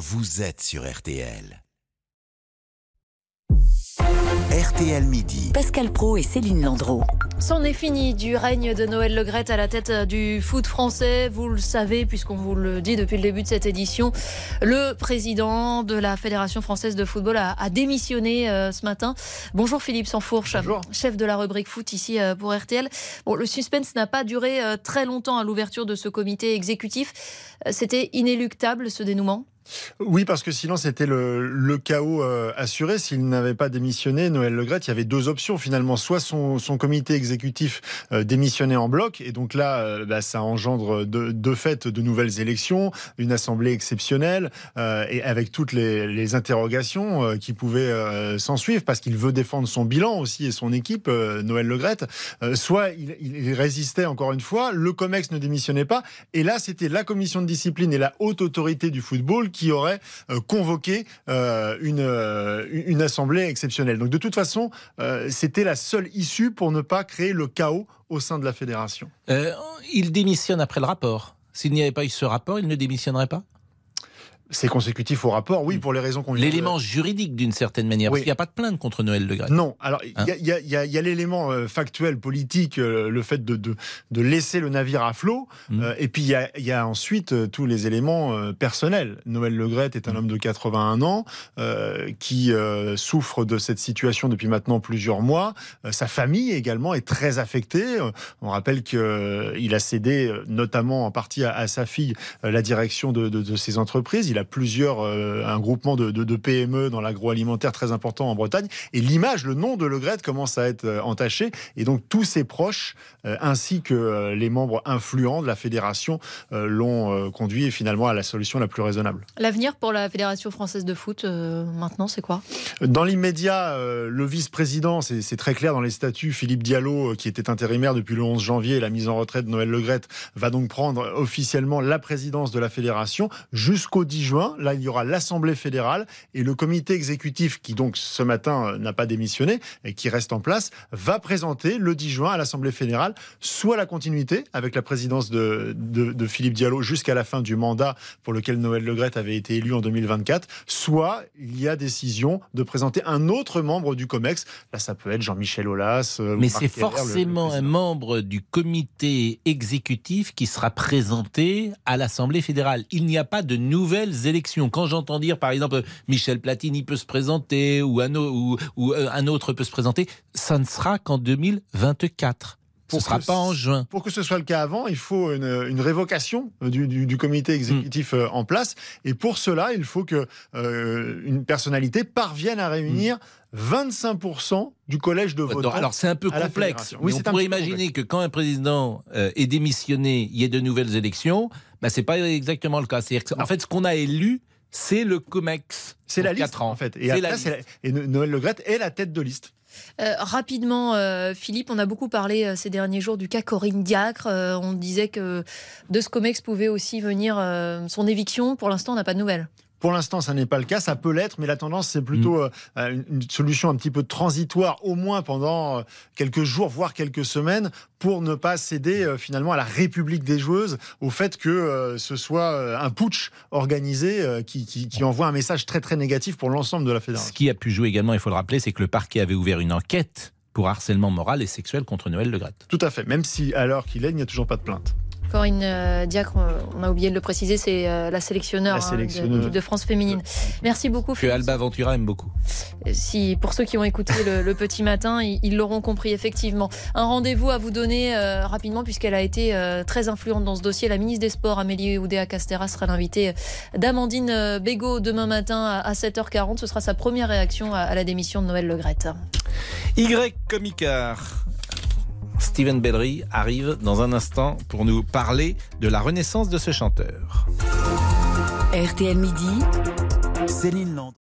vous êtes sur RTL. RTL Midi. Pascal Pro et Céline Landreau. C'en est fini du règne de Noël Legrette à la tête du foot français. Vous le savez, puisqu'on vous le dit depuis le début de cette édition, le président de la Fédération française de football a, démissionné euh, ce matin. Bonjour Philippe Sansfourche, chef de la rubrique foot ici euh, pour RTL. Bon, le suspense n'a pas duré euh, très longtemps à l'ouverture de ce comité exécutif. C'était inéluctable ce dénouement? Oui, parce que sinon c'était le, chaos euh, assuré. S'il n'avait pas démissionné, Noël Legrette, il y avait deux options finalement. Soit son, comité exécutif euh, démissionnait en bloc, et donc là, euh, bah, ça engendre de, fait de nouvelles élections, une assemblée exceptionnelle, et avec toutes les, interrogations qui pouvaient s'en suivre, parce qu'il veut défendre son bilan aussi et son équipe, Noël Legrette. soit il, résistait encore une fois, le COMEX ne démissionnait pas, et là c'était la commission de discipline et la haute autorité du football qui aurait euh, convoqué euh, une, euh, une assemblée exceptionnelle. Donc de toute façon, c'était la seule issue pour ne pas créer le chaos au sein de la fédération. il démissionne après le rapport. S'il n'y avait pas eu ce rapport, il ne démissionnerait pas? C'est consécutif au rapport, oui, mm. pour les raisons qu'on vient L'élément juridique, d'une certaine manière, parce qu'il n'y a pas de plainte contre Noël Le Gret. Non, alors il y, a, l'élément euh, factuel, politique, euh, le fait de, de, de, laisser le navire à flot, mm. euh, et puis il y a, ensuite tous les éléments personnels. Noël Le Gret est un mm. homme de 81 ans qui souffre de cette situation depuis maintenant plusieurs mois. sa famille également est très affectée. On rappelle qu'il a cédé, notamment en partie à, sa fille, la direction de, de, ses entreprises. Il a plusieurs, euh, un groupement de, PME dans l'agroalimentaire très important en Bretagne. Et l'image, le nom de Le Gret commence à être euh, entaché. Et donc tous ses proches, euh, ainsi que les membres influents de la fédération, l'ont conduit finalement à la solution la plus raisonnable. L'avenir pour la Fédération française de foot, maintenant, c'est quoi? Dans l'immédiat, le vice-président, c'est très clair dans les statuts, Philippe Diallo, qui était intérimaire depuis le 11 janvier, la mise en retraite de Noël Le Gret, va donc prendre officiellement la présidence de la fédération jusqu'au 10 juin. Là, il y aura l'Assemblée fédérale et le comité exécutif, qui donc ce matin euh, n'a pas démissionné et qui reste en place, va présenter le 10 juin à l'Assemblée fédérale soit la continuité avec la présidence de, de, Philippe Diallo jusqu'à la fin du mandat pour lequel Noël Legrette avait été élu en 2024, soit il y a décision de présenter un autre membre du COMEX. Là, ça peut être Jean-Michel Aulas. Euh, Mais c'est forcément un membre du comité exécutif qui sera présenté à l'Assemblée fédérale. Il n'y a pas de nouvelles élections. Quand j'entends dire, par exemple, Michel Platini peut se présenter ou un, ou, euh, un autre peut se présenter, ça ne sera qu'en 2024. Ce sera pas en juin. Pour que ce soit le cas avant, il faut une, révocation du, comité exécutif euh, en place. Et pour cela, il faut que euh, une personnalité parvienne à réunir 25% du collège de votants. Alors c'est un peu complexe. Oui, on pourrait imaginer que quand un président est démissionné, il y ait de nouvelles élections. Bah, c'est pas exactement le cas. En fait, ce qu'on a élu, c'est le COMEX. C'est la liste, ans. en fait. Et, après, et Noël Le est la tête de liste. Euh, rapidement, euh, Philippe, on a beaucoup parlé euh, ces derniers jours du cas Corinne Diacre. on disait que de ce COMEX pouvait aussi venir son éviction. Pour l'instant, on n'a pas de nouvelles. Pour l'instant, ça n'est pas le cas. Ça peut l'être, mais la tendance, c'est plutôt mm. euh, une solution un petit peu transitoire, au moins pendant euh, quelques jours, voire quelques semaines, pour ne pas céder euh, finalement à la République des joueuses, au fait que ce soit un putsch organisé qui, qui, envoie un message très très négatif pour l'ensemble de la fédération. Ce qui a pu jouer également, il faut le rappeler, c'est que le parquet avait ouvert une enquête pour harcèlement moral et sexuel contre Noël Le Gret. Tout à fait, même si à l'heure qu'il est, il n'y a toujours pas de plainte. Corinne euh, Diacre, on a oublié de le préciser, c'est euh, la sélectionneur, hein, de, de, France féminine. Merci beaucoup. Que Alba Ventura aime beaucoup. Euh, si, pour ceux qui ont écouté le, petit matin, ils l'auront compris effectivement. Un rendez-vous à vous donner rapidement puisqu'elle a été très influente dans ce dossier. La ministre des Sports, Amélie Oudéa-Castera, sera l'invitée d'Amandine Bégaud demain matin à 7h40. Ce sera sa première réaction à, la démission de Noël Legrette. Y comme Steven Bellery arrive dans un instant pour nous parler de la renaissance de ce chanteur. RTL Midi. Céline Land.